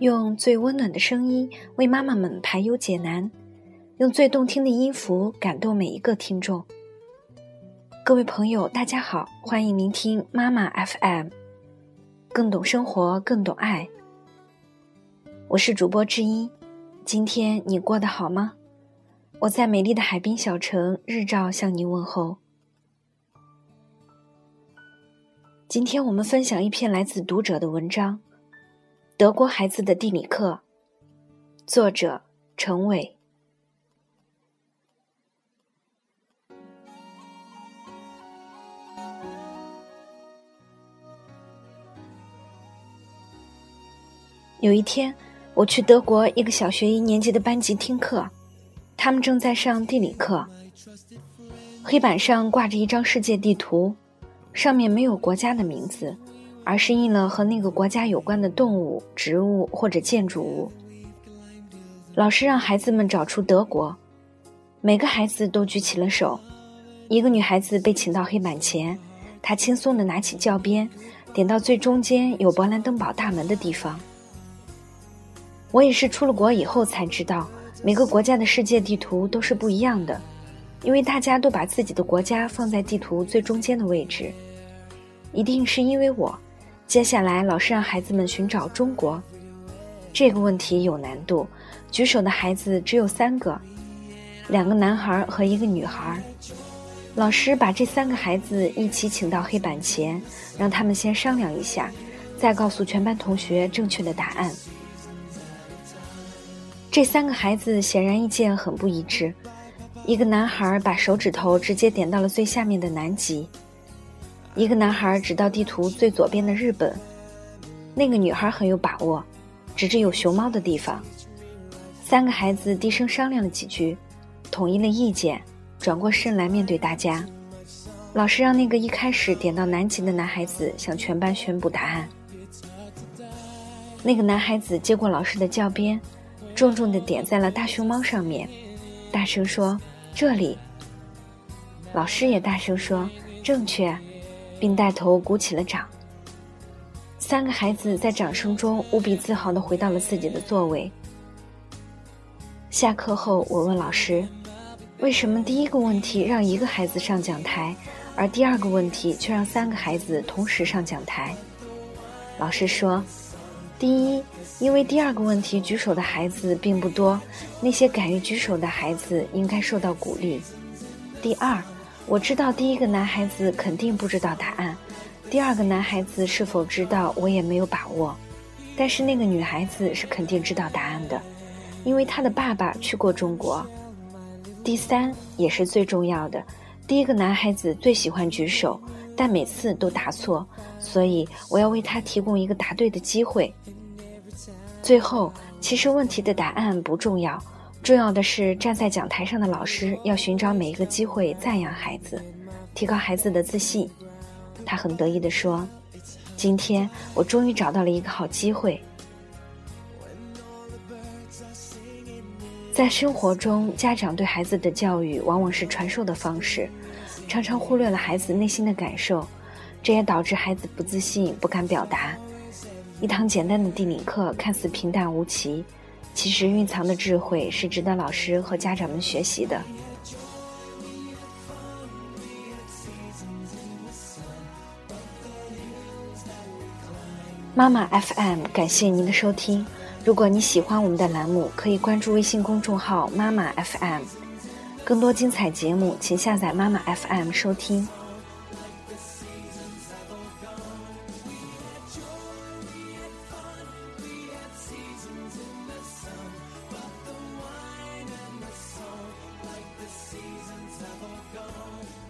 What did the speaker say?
用最温暖的声音为妈妈们排忧解难，用最动听的音符感动每一个听众。各位朋友，大家好，欢迎聆听妈妈 FM，更懂生活，更懂爱。我是主播之一，今天你过得好吗？我在美丽的海滨小城日照向您问候。今天我们分享一篇来自读者的文章。德国孩子的地理课，作者陈伟。有一天，我去德国一个小学一年级的班级听课，他们正在上地理课。黑板上挂着一张世界地图，上面没有国家的名字。而是印了和那个国家有关的动物、植物或者建筑物。老师让孩子们找出德国，每个孩子都举起了手。一个女孩子被请到黑板前，她轻松地拿起教鞭，点到最中间有勃兰登堡大门的地方。我也是出了国以后才知道，每个国家的世界地图都是不一样的，因为大家都把自己的国家放在地图最中间的位置。一定是因为我。接下来，老师让孩子们寻找中国。这个问题有难度，举手的孩子只有三个，两个男孩和一个女孩。老师把这三个孩子一起请到黑板前，让他们先商量一下，再告诉全班同学正确的答案。这三个孩子显然意见很不一致。一个男孩把手指头直接点到了最下面的南极。一个男孩指到地图最左边的日本，那个女孩很有把握，指着有熊猫的地方。三个孩子低声商量了几句，统一了意见，转过身来面对大家。老师让那个一开始点到南极的男孩子向全班宣布答案。那个男孩子接过老师的教鞭，重重地点在了大熊猫上面，大声说：“这里。”老师也大声说：“正确。”并带头鼓起了掌。三个孩子在掌声中无比自豪地回到了自己的座位。下课后，我问老师：“为什么第一个问题让一个孩子上讲台，而第二个问题却让三个孩子同时上讲台？”老师说：“第一，因为第二个问题举手的孩子并不多，那些敢于举手的孩子应该受到鼓励。第二。”我知道第一个男孩子肯定不知道答案，第二个男孩子是否知道我也没有把握，但是那个女孩子是肯定知道答案的，因为她的爸爸去过中国。第三也是最重要的，第一个男孩子最喜欢举手，但每次都答错，所以我要为他提供一个答对的机会。最后，其实问题的答案不重要。重要的是，站在讲台上的老师要寻找每一个机会赞扬孩子，提高孩子的自信。他很得意地说：“今天我终于找到了一个好机会。”在生活中，家长对孩子的教育往往是传授的方式，常常忽略了孩子内心的感受，这也导致孩子不自信、不敢表达。一堂简单的地理课看似平淡无奇。其实蕴藏的智慧是值得老师和家长们学习的。妈妈 FM，感谢您的收听。如果你喜欢我们的栏目，可以关注微信公众号“妈妈 FM”，更多精彩节目，请下载妈妈 FM 收听。for gone.